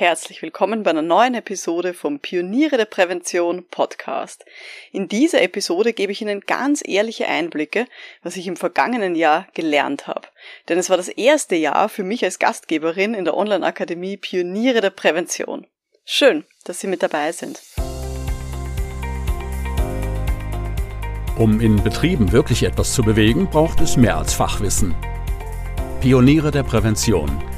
Herzlich willkommen bei einer neuen Episode vom Pioniere der Prävention Podcast. In dieser Episode gebe ich Ihnen ganz ehrliche Einblicke, was ich im vergangenen Jahr gelernt habe. Denn es war das erste Jahr für mich als Gastgeberin in der Online-Akademie Pioniere der Prävention. Schön, dass Sie mit dabei sind. Um in Betrieben wirklich etwas zu bewegen, braucht es mehr als Fachwissen. Pioniere der Prävention –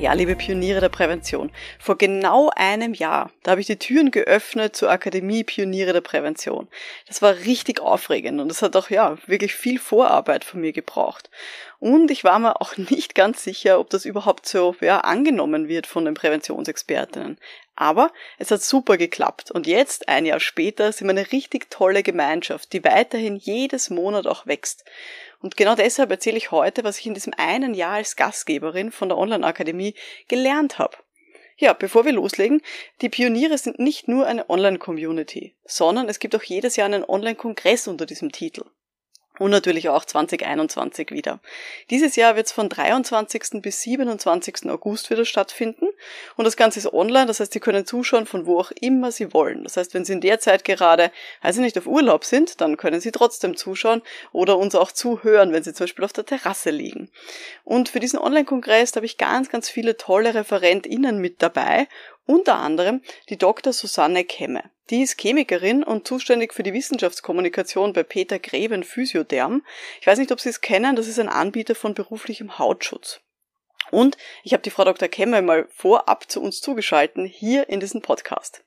Ja, liebe Pioniere der Prävention, vor genau einem Jahr, da habe ich die Türen geöffnet zur Akademie Pioniere der Prävention. Das war richtig aufregend und es hat auch ja wirklich viel Vorarbeit von mir gebraucht. Und ich war mir auch nicht ganz sicher, ob das überhaupt so ja, angenommen wird von den Präventionsexpertinnen. Aber es hat super geklappt und jetzt, ein Jahr später, sind wir eine richtig tolle Gemeinschaft, die weiterhin jedes Monat auch wächst. Und genau deshalb erzähle ich heute, was ich in diesem einen Jahr als Gastgeberin von der Online-Akademie gelernt habe. Ja, bevor wir loslegen, die Pioniere sind nicht nur eine Online-Community, sondern es gibt auch jedes Jahr einen Online-Kongress unter diesem Titel und natürlich auch 2021 wieder. Dieses Jahr wird es von 23. bis 27. August wieder stattfinden und das Ganze ist online, das heißt, Sie können zuschauen von wo auch immer Sie wollen. Das heißt, wenn Sie in der Zeit gerade, also nicht auf Urlaub sind, dann können Sie trotzdem zuschauen oder uns auch zuhören, wenn Sie zum Beispiel auf der Terrasse liegen. Und für diesen Online-Kongress habe ich ganz, ganz viele tolle ReferentInnen mit dabei unter anderem die Dr. Susanne Kemme. Die ist Chemikerin und zuständig für die Wissenschaftskommunikation bei Peter Greben Physiotherm. Ich weiß nicht, ob Sie es kennen, das ist ein Anbieter von beruflichem Hautschutz. Und ich habe die Frau Dr. Kemme mal vorab zu uns zugeschalten, hier in diesem Podcast.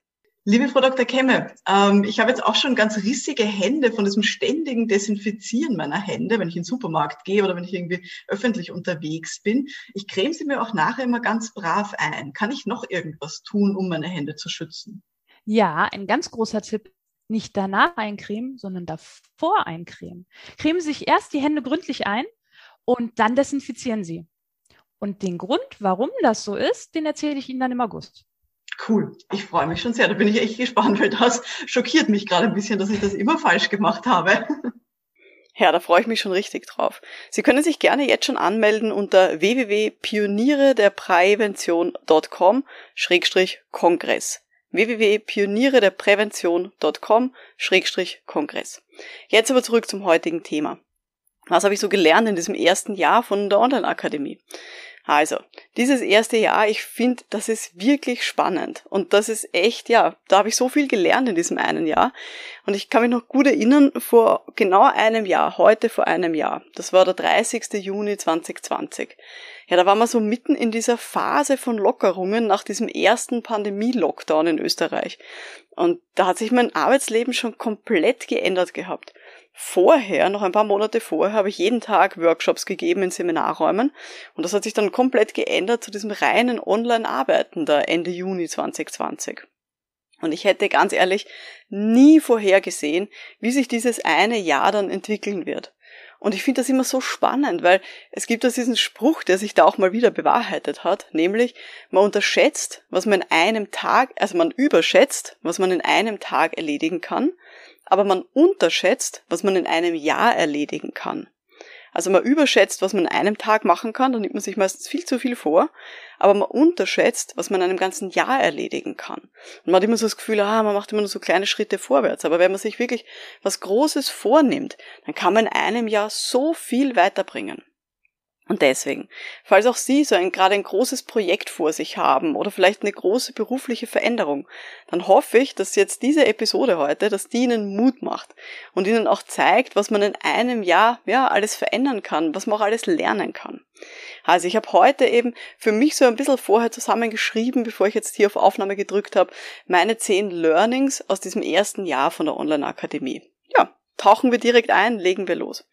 Liebe Frau Dr. Kemme, ähm, ich habe jetzt auch schon ganz rissige Hände von diesem ständigen Desinfizieren meiner Hände, wenn ich in den Supermarkt gehe oder wenn ich irgendwie öffentlich unterwegs bin. Ich creme sie mir auch nachher immer ganz brav ein. Kann ich noch irgendwas tun, um meine Hände zu schützen? Ja, ein ganz großer Tipp. Nicht danach eincremen, sondern davor eincremen. Cremen Sie sich erst die Hände gründlich ein und dann desinfizieren Sie. Und den Grund, warum das so ist, den erzähle ich Ihnen dann im August. Cool, ich freue mich schon sehr. Da bin ich echt gespannt, weil das schockiert mich gerade ein bisschen, dass ich das immer falsch gemacht habe. Ja, da freue ich mich schon richtig drauf. Sie können sich gerne jetzt schon anmelden unter www.pioniere-der-prävention.com-kongress www.pioniere-der-prävention.com-kongress. Jetzt aber zurück zum heutigen Thema. Was habe ich so gelernt in diesem ersten Jahr von der Online-Akademie? Also, dieses erste Jahr, ich finde, das ist wirklich spannend. Und das ist echt, ja, da habe ich so viel gelernt in diesem einen Jahr. Und ich kann mich noch gut erinnern, vor genau einem Jahr, heute vor einem Jahr, das war der 30. Juni 2020. Ja, da waren wir so mitten in dieser Phase von Lockerungen nach diesem ersten Pandemie-Lockdown in Österreich. Und da hat sich mein Arbeitsleben schon komplett geändert gehabt. Vorher, noch ein paar Monate vorher, habe ich jeden Tag Workshops gegeben in Seminarräumen und das hat sich dann komplett geändert zu diesem reinen Online-Arbeiten da Ende Juni 2020. Und ich hätte ganz ehrlich nie vorhergesehen, wie sich dieses eine Jahr dann entwickeln wird. Und ich finde das immer so spannend, weil es gibt also diesen Spruch, der sich da auch mal wieder bewahrheitet hat, nämlich man unterschätzt, was man in einem Tag, also man überschätzt, was man in einem Tag erledigen kann aber man unterschätzt, was man in einem Jahr erledigen kann. Also man überschätzt, was man in einem Tag machen kann, dann nimmt man sich meistens viel zu viel vor, aber man unterschätzt, was man in einem ganzen Jahr erledigen kann. Und man hat immer so das Gefühl, ah, man macht immer nur so kleine Schritte vorwärts, aber wenn man sich wirklich was Großes vornimmt, dann kann man in einem Jahr so viel weiterbringen. Und deswegen, falls auch Sie so ein gerade ein großes Projekt vor sich haben oder vielleicht eine große berufliche Veränderung, dann hoffe ich, dass jetzt diese Episode heute, dass die Ihnen Mut macht und Ihnen auch zeigt, was man in einem Jahr ja alles verändern kann, was man auch alles lernen kann. Also ich habe heute eben für mich so ein bisschen vorher zusammengeschrieben, bevor ich jetzt hier auf Aufnahme gedrückt habe, meine zehn Learnings aus diesem ersten Jahr von der Online-Akademie. Ja, tauchen wir direkt ein, legen wir los.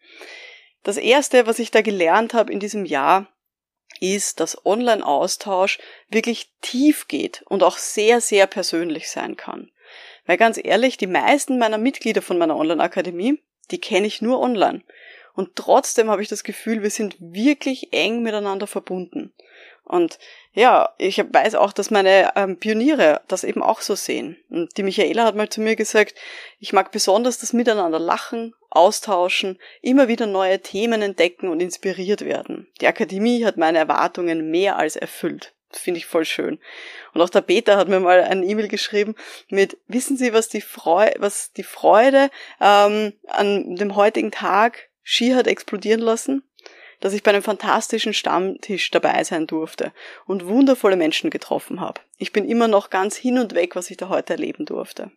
Das erste, was ich da gelernt habe in diesem Jahr, ist, dass Online-Austausch wirklich tief geht und auch sehr, sehr persönlich sein kann. Weil ganz ehrlich, die meisten meiner Mitglieder von meiner Online-Akademie, die kenne ich nur online. Und trotzdem habe ich das Gefühl, wir sind wirklich eng miteinander verbunden. Und ja, ich weiß auch, dass meine ähm, Pioniere das eben auch so sehen. Und die Michaela hat mal zu mir gesagt, ich mag besonders das Miteinander lachen, austauschen, immer wieder neue Themen entdecken und inspiriert werden. Die Akademie hat meine Erwartungen mehr als erfüllt. Finde ich voll schön. Und auch der Peter hat mir mal ein E-Mail geschrieben mit, wissen Sie, was die, Freude, was die Freude ähm, an dem heutigen Tag Ski hat explodieren lassen? Dass ich bei einem fantastischen Stammtisch dabei sein durfte und wundervolle Menschen getroffen habe. Ich bin immer noch ganz hin und weg, was ich da heute erleben durfte.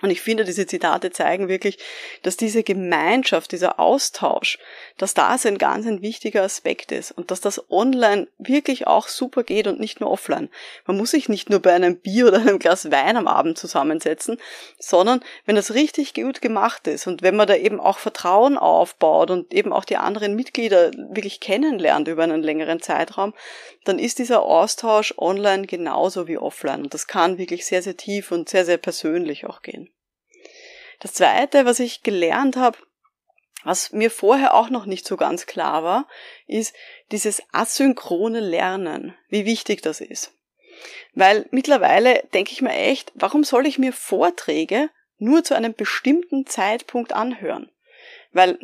Und ich finde, diese Zitate zeigen wirklich, dass diese Gemeinschaft, dieser Austausch, dass das ein ganz ein wichtiger Aspekt ist und dass das online wirklich auch super geht und nicht nur offline. Man muss sich nicht nur bei einem Bier oder einem Glas Wein am Abend zusammensetzen, sondern wenn das richtig gut gemacht ist und wenn man da eben auch Vertrauen aufbaut und eben auch die anderen Mitglieder wirklich kennenlernt über einen längeren Zeitraum, dann ist dieser Austausch online genauso wie offline und das kann wirklich sehr, sehr tief und sehr, sehr persönlich auch gehen. Das Zweite, was ich gelernt habe, was mir vorher auch noch nicht so ganz klar war, ist dieses asynchrone Lernen, wie wichtig das ist. Weil mittlerweile denke ich mir echt, warum soll ich mir Vorträge nur zu einem bestimmten Zeitpunkt anhören? Weil,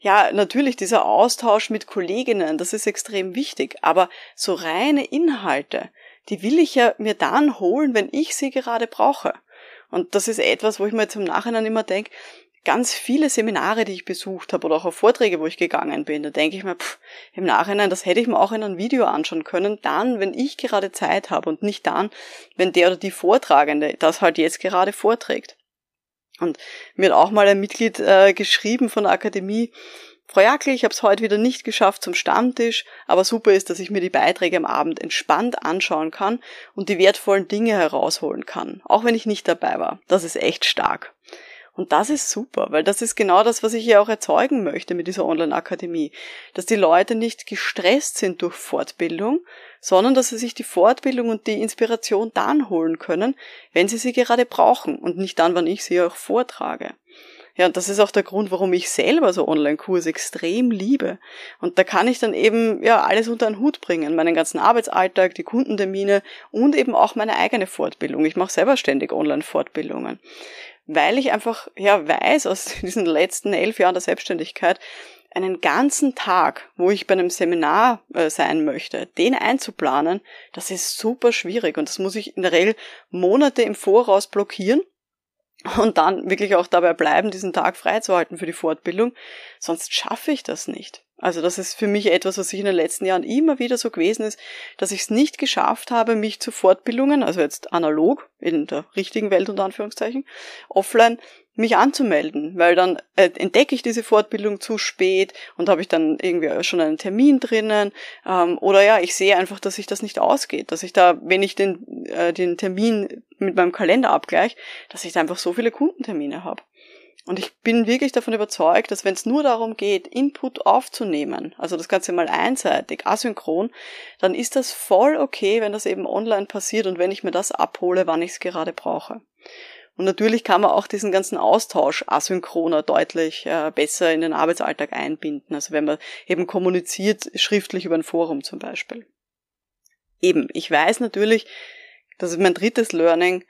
ja, natürlich dieser Austausch mit Kolleginnen, das ist extrem wichtig, aber so reine Inhalte, die will ich ja mir dann holen, wenn ich sie gerade brauche. Und das ist etwas, wo ich mir jetzt im Nachhinein immer denke, ganz viele Seminare, die ich besucht habe oder auch auf Vorträge, wo ich gegangen bin, da denke ich mir, pff, im Nachhinein, das hätte ich mir auch in einem Video anschauen können, dann, wenn ich gerade Zeit habe und nicht dann, wenn der oder die Vortragende das halt jetzt gerade vorträgt. Und mir hat auch mal ein Mitglied äh, geschrieben von der Akademie, Frau Jackel, ich habe es heute wieder nicht geschafft zum Stammtisch, aber super ist, dass ich mir die Beiträge am Abend entspannt anschauen kann und die wertvollen Dinge herausholen kann, auch wenn ich nicht dabei war. Das ist echt stark. Und das ist super, weil das ist genau das, was ich ja auch erzeugen möchte mit dieser Online-Akademie. Dass die Leute nicht gestresst sind durch Fortbildung, sondern dass sie sich die Fortbildung und die Inspiration dann holen können, wenn sie sie gerade brauchen und nicht dann, wann ich sie auch vortrage. Ja, und das ist auch der Grund, warum ich selber so Online-Kurse extrem liebe. Und da kann ich dann eben, ja, alles unter einen Hut bringen. Meinen ganzen Arbeitsalltag, die Kundentermine und eben auch meine eigene Fortbildung. Ich mache selber ständig Online-Fortbildungen. Weil ich einfach, ja, weiß aus diesen letzten elf Jahren der Selbstständigkeit, einen ganzen Tag, wo ich bei einem Seminar äh, sein möchte, den einzuplanen, das ist super schwierig und das muss ich in der Regel Monate im Voraus blockieren und dann wirklich auch dabei bleiben, diesen Tag freizuhalten für die Fortbildung. Sonst schaffe ich das nicht. Also das ist für mich etwas, was sich in den letzten Jahren immer wieder so gewesen ist, dass ich es nicht geschafft habe, mich zu Fortbildungen, also jetzt analog, in der richtigen Welt unter Anführungszeichen, offline mich anzumelden, weil dann äh, entdecke ich diese Fortbildung zu spät und habe ich dann irgendwie schon einen Termin drinnen ähm, oder ja, ich sehe einfach, dass sich das nicht ausgeht, dass ich da, wenn ich den, äh, den Termin mit meinem Kalender abgleiche, dass ich da einfach so viele Kundentermine habe. Und ich bin wirklich davon überzeugt, dass wenn es nur darum geht, Input aufzunehmen, also das Ganze mal einseitig, asynchron, dann ist das voll okay, wenn das eben online passiert und wenn ich mir das abhole, wann ich es gerade brauche. Und natürlich kann man auch diesen ganzen Austausch asynchroner deutlich äh, besser in den Arbeitsalltag einbinden. Also wenn man eben kommuniziert, schriftlich über ein Forum zum Beispiel. Eben, ich weiß natürlich, das ist mein drittes Learning,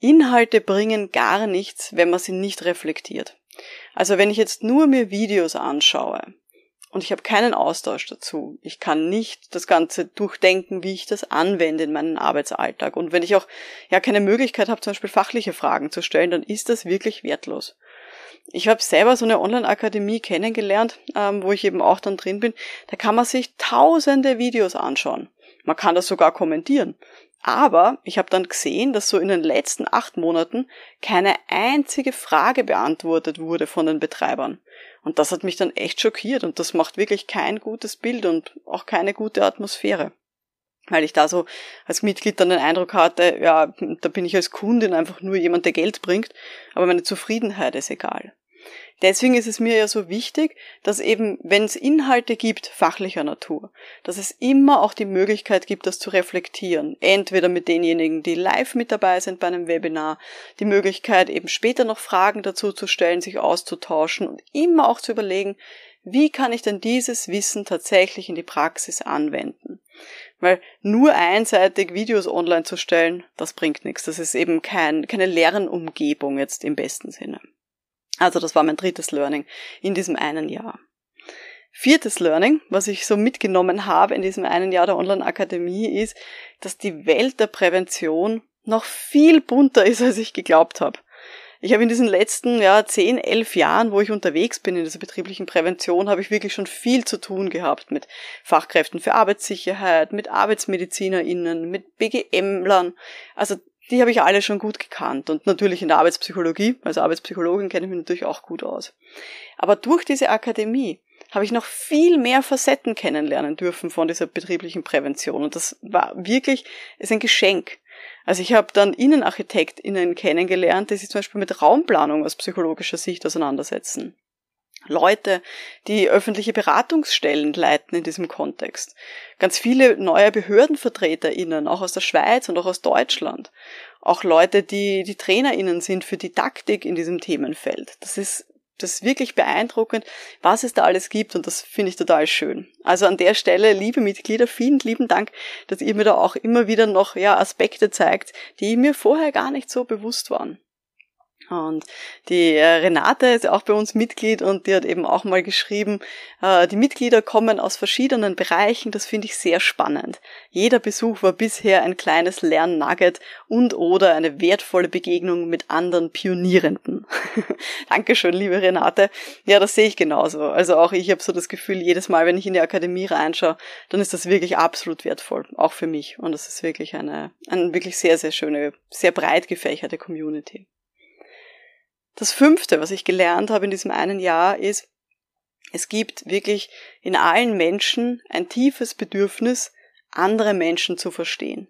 Inhalte bringen gar nichts, wenn man sie nicht reflektiert. Also wenn ich jetzt nur mir Videos anschaue, und ich habe keinen Austausch dazu. Ich kann nicht das Ganze durchdenken, wie ich das anwende in meinem Arbeitsalltag. Und wenn ich auch ja keine Möglichkeit habe, zum Beispiel fachliche Fragen zu stellen, dann ist das wirklich wertlos. Ich habe selber so eine Online-Akademie kennengelernt, ähm, wo ich eben auch dann drin bin. Da kann man sich tausende Videos anschauen. Man kann das sogar kommentieren. Aber ich habe dann gesehen, dass so in den letzten acht Monaten keine einzige Frage beantwortet wurde von den Betreibern. Und das hat mich dann echt schockiert und das macht wirklich kein gutes Bild und auch keine gute Atmosphäre. Weil ich da so als Mitglied dann den Eindruck hatte, ja, da bin ich als Kundin einfach nur jemand, der Geld bringt, aber meine Zufriedenheit ist egal. Deswegen ist es mir ja so wichtig, dass eben, wenn es Inhalte gibt, fachlicher Natur, dass es immer auch die Möglichkeit gibt, das zu reflektieren. Entweder mit denjenigen, die live mit dabei sind bei einem Webinar, die Möglichkeit eben später noch Fragen dazu zu stellen, sich auszutauschen und immer auch zu überlegen, wie kann ich denn dieses Wissen tatsächlich in die Praxis anwenden? Weil nur einseitig Videos online zu stellen, das bringt nichts. Das ist eben kein, keine Lernumgebung jetzt im besten Sinne. Also das war mein drittes Learning in diesem einen Jahr. Viertes Learning, was ich so mitgenommen habe in diesem einen Jahr der Online-Akademie, ist, dass die Welt der Prävention noch viel bunter ist, als ich geglaubt habe. Ich habe in diesen letzten ja, zehn, elf Jahren, wo ich unterwegs bin in dieser betrieblichen Prävention, habe ich wirklich schon viel zu tun gehabt mit Fachkräften für Arbeitssicherheit, mit ArbeitsmedizinerInnen, mit BGMlern. Also die habe ich alle schon gut gekannt und natürlich in der Arbeitspsychologie, als Arbeitspsychologin kenne ich mich natürlich auch gut aus. Aber durch diese Akademie habe ich noch viel mehr Facetten kennenlernen dürfen von dieser betrieblichen Prävention und das war wirklich, ist ein Geschenk. Also ich habe dann InnenarchitektInnen kennengelernt, die sich zum Beispiel mit Raumplanung aus psychologischer Sicht auseinandersetzen. Leute, die öffentliche Beratungsstellen leiten in diesem Kontext. Ganz viele neue BehördenvertreterInnen, auch aus der Schweiz und auch aus Deutschland. Auch Leute, die die TrainerInnen sind für Didaktik in diesem Themenfeld. Das ist das ist wirklich beeindruckend, was es da alles gibt und das finde ich total schön. Also an der Stelle, liebe Mitglieder, vielen lieben Dank, dass ihr mir da auch immer wieder noch ja, Aspekte zeigt, die mir vorher gar nicht so bewusst waren. Und die äh, Renate ist auch bei uns Mitglied und die hat eben auch mal geschrieben, äh, die Mitglieder kommen aus verschiedenen Bereichen, das finde ich sehr spannend. Jeder Besuch war bisher ein kleines Lernnugget und oder eine wertvolle Begegnung mit anderen Pionierenden. Dankeschön, liebe Renate. Ja, das sehe ich genauso. Also auch ich habe so das Gefühl, jedes Mal, wenn ich in die Akademie reinschaue, dann ist das wirklich absolut wertvoll, auch für mich. Und das ist wirklich eine, eine wirklich sehr, sehr schöne, sehr breit gefächerte Community. Das fünfte, was ich gelernt habe in diesem einen Jahr, ist, es gibt wirklich in allen Menschen ein tiefes Bedürfnis, andere Menschen zu verstehen.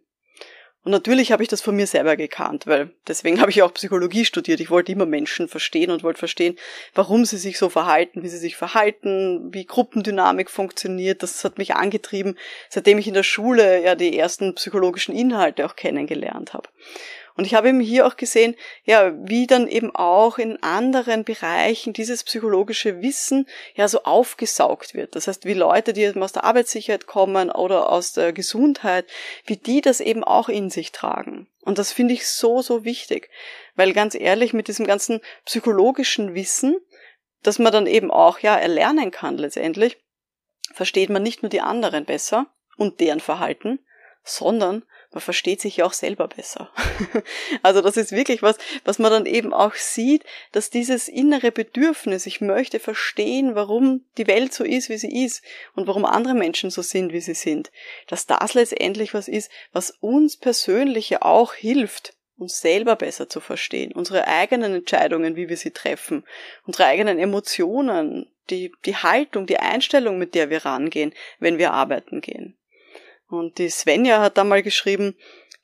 Und natürlich habe ich das von mir selber gekannt, weil deswegen habe ich auch Psychologie studiert. Ich wollte immer Menschen verstehen und wollte verstehen, warum sie sich so verhalten, wie sie sich verhalten, wie Gruppendynamik funktioniert. Das hat mich angetrieben, seitdem ich in der Schule ja die ersten psychologischen Inhalte auch kennengelernt habe. Und ich habe eben hier auch gesehen, ja, wie dann eben auch in anderen Bereichen dieses psychologische Wissen ja so aufgesaugt wird. Das heißt, wie Leute, die aus der Arbeitssicherheit kommen oder aus der Gesundheit, wie die das eben auch in sich tragen. Und das finde ich so, so wichtig. Weil ganz ehrlich, mit diesem ganzen psychologischen Wissen, dass man dann eben auch ja erlernen kann letztendlich, versteht man nicht nur die anderen besser und deren Verhalten, sondern man versteht sich ja auch selber besser. also das ist wirklich was, was man dann eben auch sieht, dass dieses innere Bedürfnis, ich möchte verstehen, warum die Welt so ist, wie sie ist und warum andere Menschen so sind, wie sie sind, dass das letztendlich was ist, was uns persönlich ja auch hilft, uns selber besser zu verstehen, unsere eigenen Entscheidungen, wie wir sie treffen, unsere eigenen Emotionen, die, die Haltung, die Einstellung, mit der wir rangehen, wenn wir arbeiten gehen. Und die Svenja hat da mal geschrieben,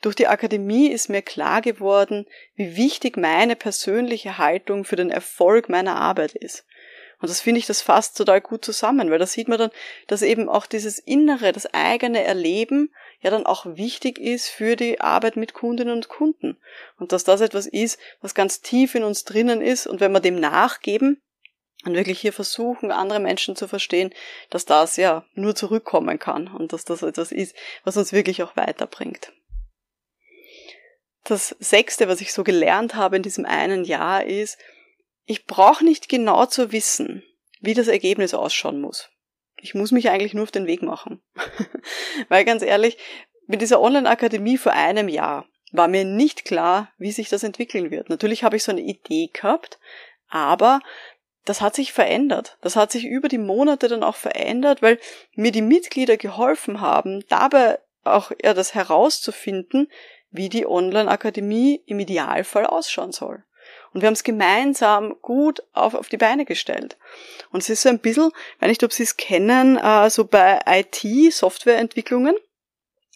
durch die Akademie ist mir klar geworden, wie wichtig meine persönliche Haltung für den Erfolg meiner Arbeit ist. Und das finde ich, das fasst total gut zusammen, weil da sieht man dann, dass eben auch dieses Innere, das eigene Erleben ja dann auch wichtig ist für die Arbeit mit Kundinnen und Kunden. Und dass das etwas ist, was ganz tief in uns drinnen ist. Und wenn wir dem nachgeben, und wirklich hier versuchen, andere Menschen zu verstehen, dass das ja nur zurückkommen kann und dass das etwas ist, was uns wirklich auch weiterbringt. Das sechste, was ich so gelernt habe in diesem einen Jahr, ist, ich brauche nicht genau zu wissen, wie das Ergebnis ausschauen muss. Ich muss mich eigentlich nur auf den Weg machen. Weil ganz ehrlich, mit dieser Online-Akademie vor einem Jahr war mir nicht klar, wie sich das entwickeln wird. Natürlich habe ich so eine Idee gehabt, aber das hat sich verändert. Das hat sich über die Monate dann auch verändert, weil mir die Mitglieder geholfen haben, dabei auch ja, das herauszufinden, wie die Online-Akademie im Idealfall ausschauen soll. Und wir haben es gemeinsam gut auf, auf die Beine gestellt. Und es ist so ein bisschen, wenn nicht, ob Sie es kennen, äh, so bei IT, Softwareentwicklungen,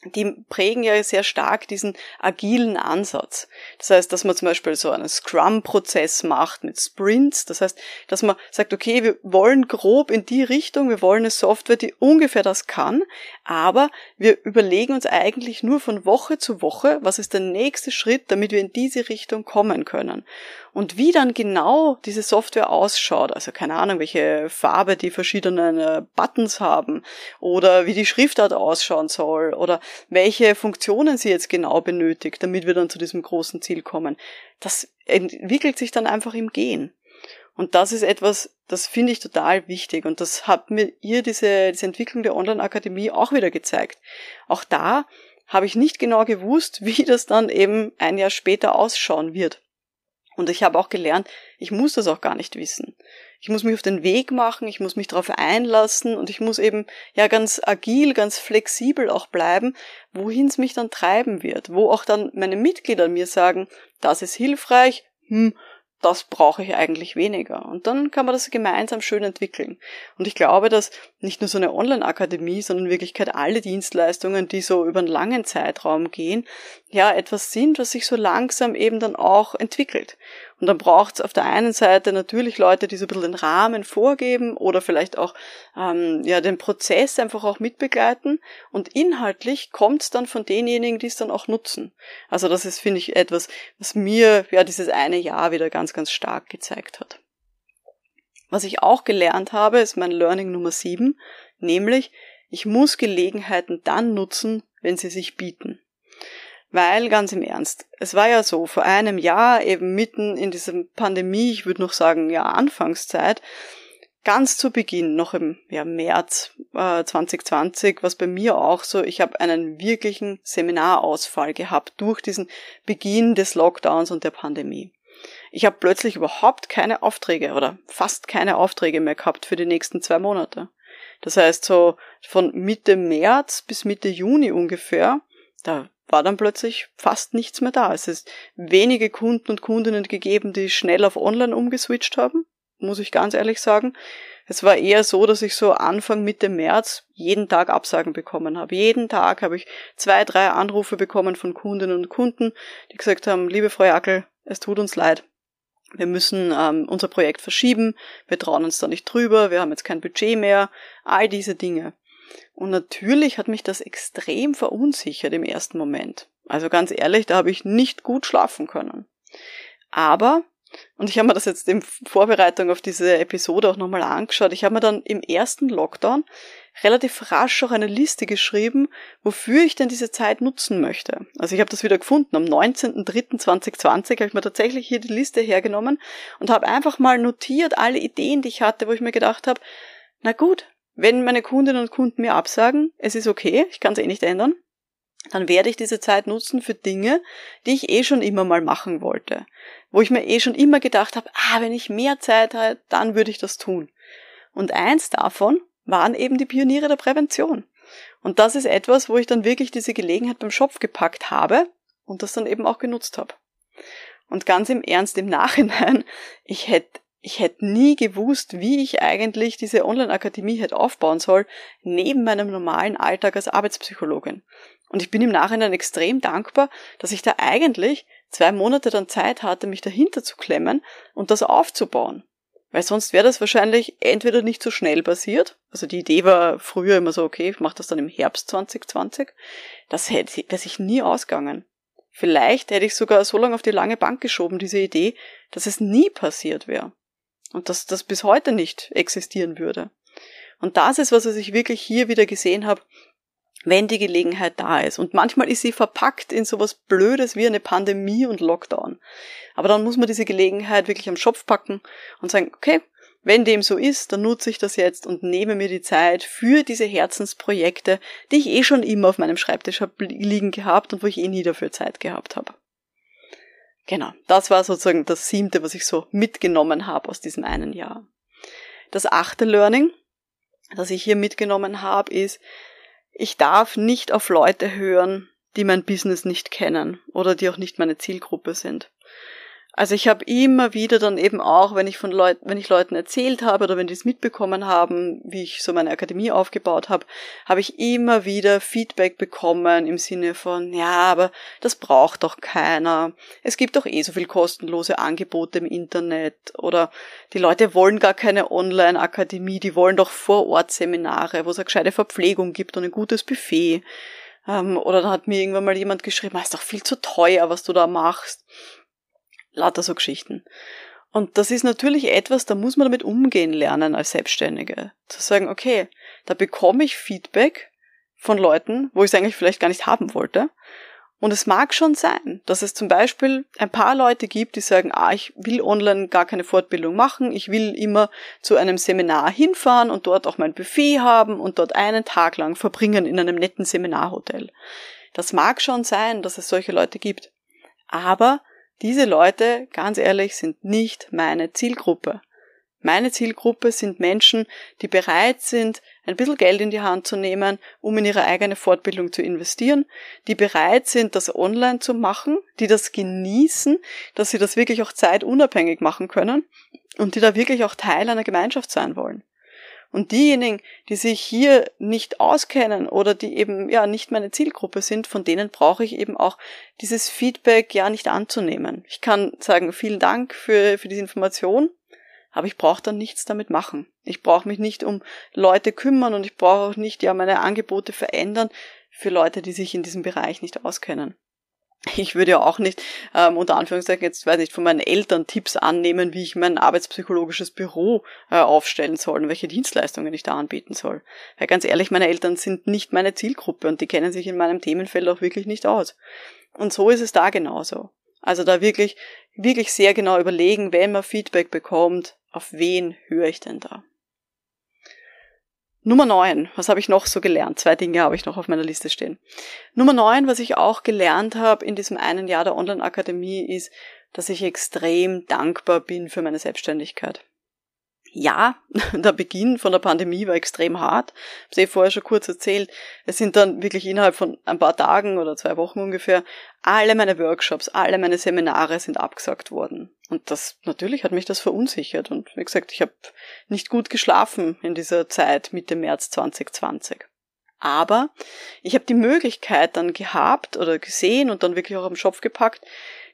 die prägen ja sehr stark diesen agilen Ansatz. Das heißt, dass man zum Beispiel so einen Scrum-Prozess macht mit Sprints. Das heißt, dass man sagt, okay, wir wollen grob in die Richtung, wir wollen eine Software, die ungefähr das kann, aber wir überlegen uns eigentlich nur von Woche zu Woche, was ist der nächste Schritt, damit wir in diese Richtung kommen können. Und wie dann genau diese Software ausschaut, also keine Ahnung, welche Farbe die verschiedenen äh, Buttons haben oder wie die Schriftart ausschauen soll oder welche Funktionen sie jetzt genau benötigt, damit wir dann zu diesem großen Ziel kommen. Das entwickelt sich dann einfach im Gehen. Und das ist etwas, das finde ich total wichtig. Und das hat mir ihr diese, diese Entwicklung der Online-Akademie auch wieder gezeigt. Auch da habe ich nicht genau gewusst, wie das dann eben ein Jahr später ausschauen wird. Und ich habe auch gelernt, ich muss das auch gar nicht wissen. Ich muss mich auf den Weg machen, ich muss mich darauf einlassen und ich muss eben ja ganz agil, ganz flexibel auch bleiben, wohin es mich dann treiben wird, wo auch dann meine Mitglieder mir sagen, das ist hilfreich, hm, das brauche ich eigentlich weniger. Und dann kann man das gemeinsam schön entwickeln. Und ich glaube, dass nicht nur so eine Online-Akademie, sondern in Wirklichkeit alle Dienstleistungen, die so über einen langen Zeitraum gehen, ja, etwas sind, was sich so langsam eben dann auch entwickelt. Und dann braucht es auf der einen Seite natürlich Leute, die so ein bisschen den Rahmen vorgeben oder vielleicht auch ähm, ja den Prozess einfach auch mitbegleiten. Und inhaltlich kommt es dann von denjenigen, die es dann auch nutzen. Also das ist, finde ich, etwas, was mir ja dieses eine Jahr wieder ganz, ganz stark gezeigt hat. Was ich auch gelernt habe, ist mein Learning Nummer sieben, nämlich ich muss Gelegenheiten dann nutzen, wenn sie sich bieten. Weil, ganz im Ernst, es war ja so, vor einem Jahr, eben mitten in dieser Pandemie, ich würde noch sagen, ja, Anfangszeit, ganz zu Beginn, noch im ja, März äh, 2020, was bei mir auch so, ich habe einen wirklichen Seminarausfall gehabt durch diesen Beginn des Lockdowns und der Pandemie. Ich habe plötzlich überhaupt keine Aufträge oder fast keine Aufträge mehr gehabt für die nächsten zwei Monate. Das heißt, so von Mitte März bis Mitte Juni ungefähr, da war dann plötzlich fast nichts mehr da. Es ist wenige Kunden und Kundinnen gegeben, die schnell auf Online umgeswitcht haben, muss ich ganz ehrlich sagen. Es war eher so, dass ich so Anfang Mitte März jeden Tag Absagen bekommen habe. Jeden Tag habe ich zwei, drei Anrufe bekommen von Kundinnen und Kunden, die gesagt haben, liebe Frau Jackel, es tut uns leid. Wir müssen ähm, unser Projekt verschieben, wir trauen uns da nicht drüber, wir haben jetzt kein Budget mehr, all diese Dinge. Und natürlich hat mich das extrem verunsichert im ersten Moment. Also ganz ehrlich, da habe ich nicht gut schlafen können. Aber, und ich habe mir das jetzt in Vorbereitung auf diese Episode auch nochmal angeschaut, ich habe mir dann im ersten Lockdown relativ rasch auch eine Liste geschrieben, wofür ich denn diese Zeit nutzen möchte. Also ich habe das wieder gefunden. Am 19.03.2020 habe ich mir tatsächlich hier die Liste hergenommen und habe einfach mal notiert alle Ideen, die ich hatte, wo ich mir gedacht habe, na gut, wenn meine Kundinnen und Kunden mir absagen, es ist okay, ich kann es eh nicht ändern, dann werde ich diese Zeit nutzen für Dinge, die ich eh schon immer mal machen wollte. Wo ich mir eh schon immer gedacht habe, ah, wenn ich mehr Zeit habe, dann würde ich das tun. Und eins davon waren eben die Pioniere der Prävention. Und das ist etwas, wo ich dann wirklich diese Gelegenheit beim Schopf gepackt habe und das dann eben auch genutzt habe. Und ganz im Ernst im Nachhinein, ich hätte ich hätte nie gewusst, wie ich eigentlich diese Online-Akademie hätte aufbauen soll, neben meinem normalen Alltag als Arbeitspsychologin. Und ich bin im Nachhinein extrem dankbar, dass ich da eigentlich zwei Monate dann Zeit hatte, mich dahinter zu klemmen und das aufzubauen. Weil sonst wäre das wahrscheinlich entweder nicht so schnell passiert. Also die Idee war früher immer so, okay, ich mache das dann im Herbst 2020. Das hätte wäre sich nie ausgegangen. Vielleicht hätte ich sogar so lange auf die lange Bank geschoben, diese Idee, dass es nie passiert wäre. Und dass das bis heute nicht existieren würde. Und das ist, was ich wirklich hier wieder gesehen habe, wenn die Gelegenheit da ist. Und manchmal ist sie verpackt in sowas Blödes wie eine Pandemie und Lockdown. Aber dann muss man diese Gelegenheit wirklich am Schopf packen und sagen, okay, wenn dem so ist, dann nutze ich das jetzt und nehme mir die Zeit für diese Herzensprojekte, die ich eh schon immer auf meinem Schreibtisch hab liegen gehabt und wo ich eh nie dafür Zeit gehabt habe. Genau, das war sozusagen das siebte, was ich so mitgenommen habe aus diesem einen Jahr. Das achte Learning, das ich hier mitgenommen habe, ist, ich darf nicht auf Leute hören, die mein Business nicht kennen oder die auch nicht meine Zielgruppe sind. Also ich habe immer wieder dann eben auch, wenn ich von Leuten, wenn ich Leuten erzählt habe oder wenn die es mitbekommen haben, wie ich so meine Akademie aufgebaut habe, habe ich immer wieder Feedback bekommen im Sinne von, ja, aber das braucht doch keiner. Es gibt doch eh so viel kostenlose Angebote im Internet oder die Leute wollen gar keine Online-Akademie, die wollen doch Vor-Ort-Seminare, wo es eine gescheite Verpflegung gibt und ein gutes Buffet. Ähm, oder dann hat mir irgendwann mal jemand geschrieben, es ist doch viel zu teuer, was du da machst. Lauter so Geschichten. Und das ist natürlich etwas, da muss man damit umgehen lernen als Selbstständige. Zu sagen, okay, da bekomme ich Feedback von Leuten, wo ich es eigentlich vielleicht gar nicht haben wollte. Und es mag schon sein, dass es zum Beispiel ein paar Leute gibt, die sagen, ah, ich will online gar keine Fortbildung machen, ich will immer zu einem Seminar hinfahren und dort auch mein Buffet haben und dort einen Tag lang verbringen in einem netten Seminarhotel. Das mag schon sein, dass es solche Leute gibt. Aber diese Leute, ganz ehrlich, sind nicht meine Zielgruppe. Meine Zielgruppe sind Menschen, die bereit sind, ein bisschen Geld in die Hand zu nehmen, um in ihre eigene Fortbildung zu investieren, die bereit sind, das online zu machen, die das genießen, dass sie das wirklich auch zeitunabhängig machen können und die da wirklich auch Teil einer Gemeinschaft sein wollen. Und diejenigen, die sich hier nicht auskennen oder die eben ja nicht meine Zielgruppe sind, von denen brauche ich eben auch dieses Feedback ja nicht anzunehmen. Ich kann sagen, vielen Dank für, für diese Information, aber ich brauche dann nichts damit machen. Ich brauche mich nicht um Leute kümmern und ich brauche auch nicht ja meine Angebote verändern für Leute, die sich in diesem Bereich nicht auskennen ich würde ja auch nicht, ähm, unter Anführungszeichen jetzt, weiß nicht, von meinen Eltern Tipps annehmen, wie ich mein arbeitspsychologisches Büro äh, aufstellen soll und welche Dienstleistungen ich da anbieten soll. Weil ganz ehrlich, meine Eltern sind nicht meine Zielgruppe und die kennen sich in meinem Themenfeld auch wirklich nicht aus. Und so ist es da genauso. Also da wirklich, wirklich sehr genau überlegen, wenn man Feedback bekommt, auf wen höre ich denn da? Nummer neun, was habe ich noch so gelernt? Zwei Dinge habe ich noch auf meiner Liste stehen. Nummer neun, was ich auch gelernt habe in diesem einen Jahr der Online-Akademie, ist, dass ich extrem dankbar bin für meine Selbstständigkeit ja, der Beginn von der Pandemie war extrem hart. Ich habe eh vorher schon kurz erzählt. Es sind dann wirklich innerhalb von ein paar Tagen oder zwei Wochen ungefähr alle meine Workshops, alle meine Seminare sind abgesagt worden. Und das natürlich hat mich das verunsichert. Und wie gesagt, ich habe nicht gut geschlafen in dieser Zeit Mitte März 2020. Aber ich habe die Möglichkeit dann gehabt oder gesehen und dann wirklich auch am Schopf gepackt,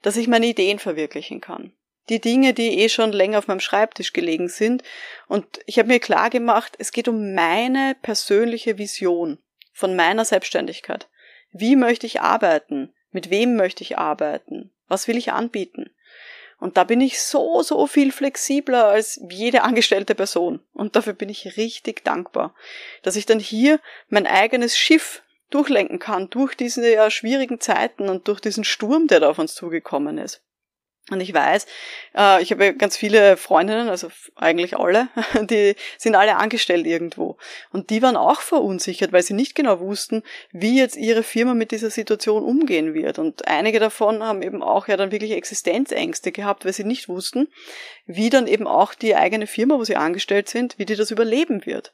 dass ich meine Ideen verwirklichen kann die Dinge, die eh schon länger auf meinem Schreibtisch gelegen sind. Und ich habe mir klar gemacht, es geht um meine persönliche Vision von meiner Selbstständigkeit. Wie möchte ich arbeiten? Mit wem möchte ich arbeiten? Was will ich anbieten? Und da bin ich so, so viel flexibler als jede angestellte Person. Und dafür bin ich richtig dankbar, dass ich dann hier mein eigenes Schiff durchlenken kann durch diese ja, schwierigen Zeiten und durch diesen Sturm, der da auf uns zugekommen ist. Und ich weiß, äh, ich habe ganz viele Freundinnen, also eigentlich alle, die sind alle angestellt irgendwo. Und die waren auch verunsichert, weil sie nicht genau wussten, wie jetzt ihre Firma mit dieser Situation umgehen wird. Und einige davon haben eben auch ja dann wirklich Existenzängste gehabt, weil sie nicht wussten, wie dann eben auch die eigene Firma, wo sie angestellt sind, wie die das überleben wird.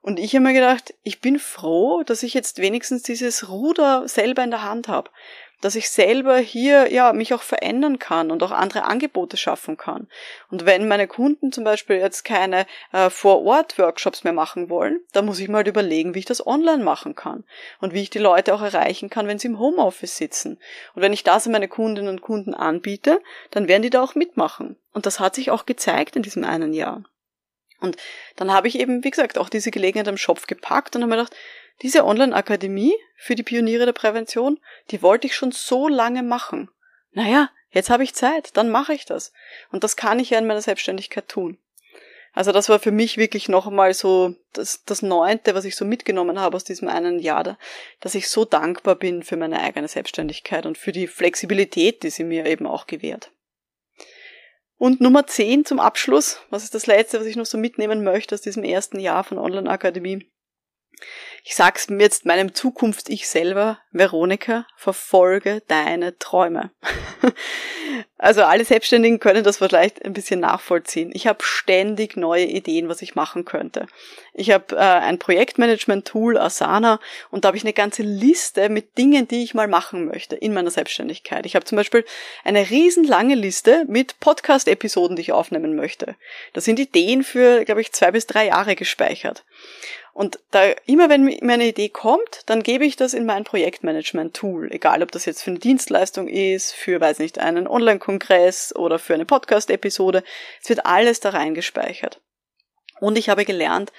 Und ich habe mir gedacht, ich bin froh, dass ich jetzt wenigstens dieses Ruder selber in der Hand habe dass ich selber hier ja mich auch verändern kann und auch andere Angebote schaffen kann. Und wenn meine Kunden zum Beispiel jetzt keine äh, Vor-Ort-Workshops mehr machen wollen, dann muss ich mal halt überlegen, wie ich das online machen kann und wie ich die Leute auch erreichen kann, wenn sie im Homeoffice sitzen. Und wenn ich das an meine Kundinnen und Kunden anbiete, dann werden die da auch mitmachen. Und das hat sich auch gezeigt in diesem einen Jahr. Und dann habe ich eben, wie gesagt, auch diese Gelegenheit am Schopf gepackt und habe mir gedacht, diese Online-Akademie für die Pioniere der Prävention, die wollte ich schon so lange machen. Naja, jetzt habe ich Zeit, dann mache ich das. Und das kann ich ja in meiner Selbstständigkeit tun. Also das war für mich wirklich noch einmal so das, das Neunte, was ich so mitgenommen habe aus diesem einen Jahr, dass ich so dankbar bin für meine eigene Selbstständigkeit und für die Flexibilität, die sie mir eben auch gewährt. Und Nummer zehn zum Abschluss, was ist das letzte, was ich noch so mitnehmen möchte aus diesem ersten Jahr von Online Akademie? Ich sag's jetzt meinem Zukunft-Ich selber, Veronika, verfolge deine Träume. Also alle Selbstständigen können das vielleicht ein bisschen nachvollziehen. Ich habe ständig neue Ideen, was ich machen könnte. Ich habe äh, ein Projektmanagement-Tool, Asana, und da habe ich eine ganze Liste mit Dingen, die ich mal machen möchte in meiner Selbstständigkeit. Ich habe zum Beispiel eine riesenlange Liste mit Podcast-Episoden, die ich aufnehmen möchte. Da sind Ideen für, glaube ich, zwei bis drei Jahre gespeichert. Und da immer wenn mir eine Idee kommt, dann gebe ich das in mein Projektmanagement-Tool. Egal, ob das jetzt für eine Dienstleistung ist, für, weiß nicht, einen Online-Kongress oder für eine Podcast-Episode. Es wird alles da reingespeichert. Und ich habe gelernt,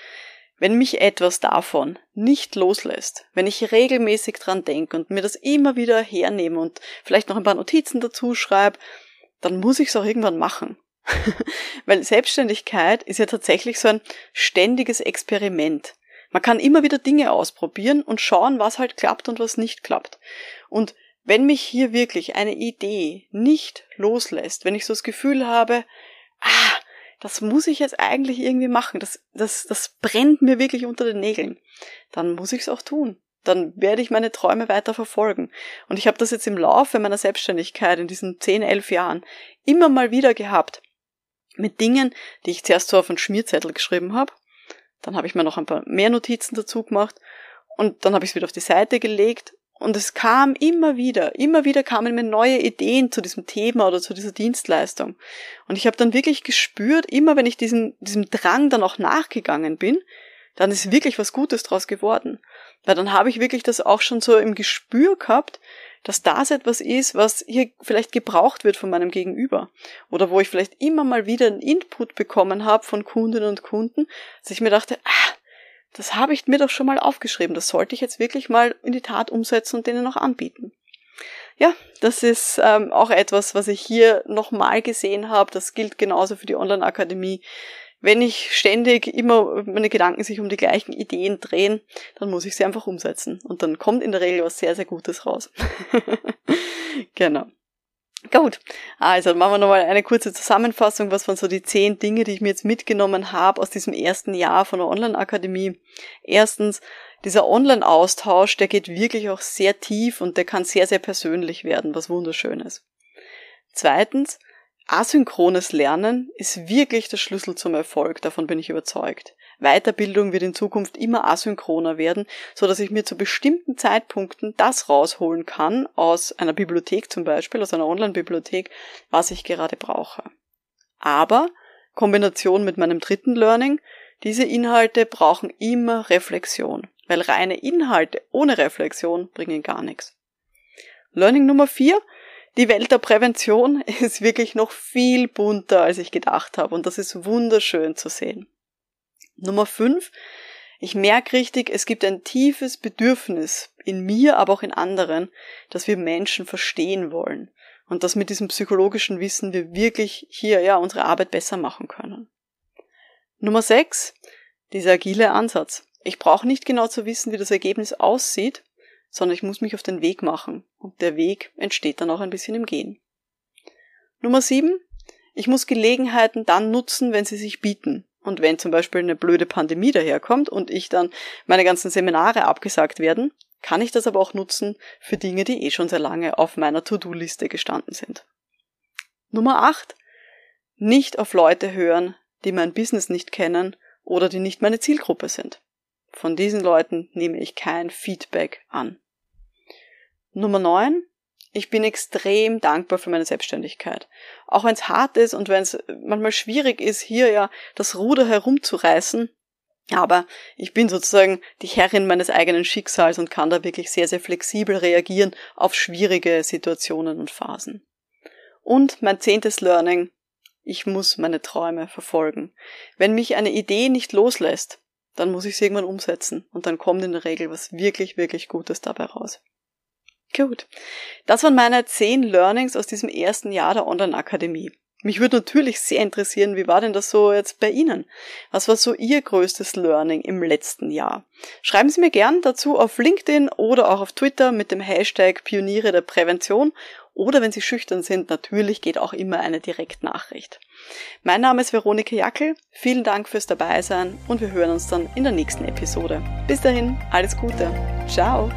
wenn mich etwas davon nicht loslässt, wenn ich regelmäßig dran denke und mir das immer wieder hernehme und vielleicht noch ein paar Notizen dazu schreibe, dann muss ich es auch irgendwann machen. Weil Selbstständigkeit ist ja tatsächlich so ein ständiges Experiment. Man kann immer wieder Dinge ausprobieren und schauen, was halt klappt und was nicht klappt. Und wenn mich hier wirklich eine Idee nicht loslässt, wenn ich so das Gefühl habe, ah, das muss ich jetzt eigentlich irgendwie machen, das, das, das brennt mir wirklich unter den Nägeln, dann muss ich es auch tun. Dann werde ich meine Träume weiter verfolgen. Und ich habe das jetzt im Laufe meiner Selbstständigkeit in diesen 10, 11 Jahren immer mal wieder gehabt. Mit Dingen, die ich zuerst so auf einen Schmierzettel geschrieben habe dann habe ich mir noch ein paar mehr Notizen dazu gemacht und dann habe ich es wieder auf die Seite gelegt und es kam immer wieder, immer wieder kamen mir neue Ideen zu diesem Thema oder zu dieser Dienstleistung. Und ich habe dann wirklich gespürt, immer wenn ich diesem, diesem Drang dann auch nachgegangen bin, dann ist wirklich was Gutes draus geworden. Weil dann habe ich wirklich das auch schon so im Gespür gehabt, dass das etwas ist, was hier vielleicht gebraucht wird von meinem Gegenüber. Oder wo ich vielleicht immer mal wieder einen Input bekommen habe von Kundinnen und Kunden, dass ich mir dachte, ah, das habe ich mir doch schon mal aufgeschrieben, das sollte ich jetzt wirklich mal in die Tat umsetzen und denen auch anbieten. Ja, das ist ähm, auch etwas, was ich hier nochmal gesehen habe. Das gilt genauso für die Online-Akademie wenn ich ständig immer meine Gedanken sich um die gleichen Ideen drehen, dann muss ich sie einfach umsetzen. Und dann kommt in der Regel was sehr, sehr Gutes raus. genau. Gut, also machen wir nochmal eine kurze Zusammenfassung, was waren so die zehn Dinge, die ich mir jetzt mitgenommen habe aus diesem ersten Jahr von der Online-Akademie. Erstens, dieser Online-Austausch, der geht wirklich auch sehr tief und der kann sehr, sehr persönlich werden, was wunderschön ist. Zweitens, Asynchrones Lernen ist wirklich der Schlüssel zum Erfolg, davon bin ich überzeugt. Weiterbildung wird in Zukunft immer asynchroner werden, so dass ich mir zu bestimmten Zeitpunkten das rausholen kann aus einer Bibliothek zum Beispiel, aus einer Online-Bibliothek, was ich gerade brauche. Aber Kombination mit meinem dritten Learning, diese Inhalte brauchen immer Reflexion, weil reine Inhalte ohne Reflexion bringen gar nichts. Learning Nummer vier, die Welt der Prävention ist wirklich noch viel bunter, als ich gedacht habe. Und das ist wunderschön zu sehen. Nummer fünf. Ich merke richtig, es gibt ein tiefes Bedürfnis in mir, aber auch in anderen, dass wir Menschen verstehen wollen. Und dass mit diesem psychologischen Wissen wir wirklich hier ja unsere Arbeit besser machen können. Nummer sechs. Dieser agile Ansatz. Ich brauche nicht genau zu wissen, wie das Ergebnis aussieht, sondern ich muss mich auf den Weg machen. Und der Weg entsteht dann auch ein bisschen im Gehen. Nummer sieben. Ich muss Gelegenheiten dann nutzen, wenn sie sich bieten. Und wenn zum Beispiel eine blöde Pandemie daherkommt und ich dann meine ganzen Seminare abgesagt werden, kann ich das aber auch nutzen für Dinge, die eh schon sehr lange auf meiner To-Do-Liste gestanden sind. Nummer acht. Nicht auf Leute hören, die mein Business nicht kennen oder die nicht meine Zielgruppe sind. Von diesen Leuten nehme ich kein Feedback an. Nummer 9. Ich bin extrem dankbar für meine Selbstständigkeit. Auch wenn es hart ist und wenn es manchmal schwierig ist, hier ja das Ruder herumzureißen, aber ich bin sozusagen die Herrin meines eigenen Schicksals und kann da wirklich sehr, sehr flexibel reagieren auf schwierige Situationen und Phasen. Und mein zehntes Learning, ich muss meine Träume verfolgen. Wenn mich eine Idee nicht loslässt, dann muss ich sie irgendwann umsetzen und dann kommt in der Regel was wirklich, wirklich Gutes dabei raus. Gut. Das waren meine zehn Learnings aus diesem ersten Jahr der Online-Akademie. Mich würde natürlich sehr interessieren, wie war denn das so jetzt bei Ihnen? Was war so Ihr größtes Learning im letzten Jahr? Schreiben Sie mir gern dazu auf LinkedIn oder auch auf Twitter mit dem Hashtag Pioniere der Prävention oder wenn Sie schüchtern sind, natürlich geht auch immer eine Direktnachricht. Mein Name ist Veronika Jackel, vielen Dank fürs Dabeisein und wir hören uns dann in der nächsten Episode. Bis dahin, alles Gute. Ciao.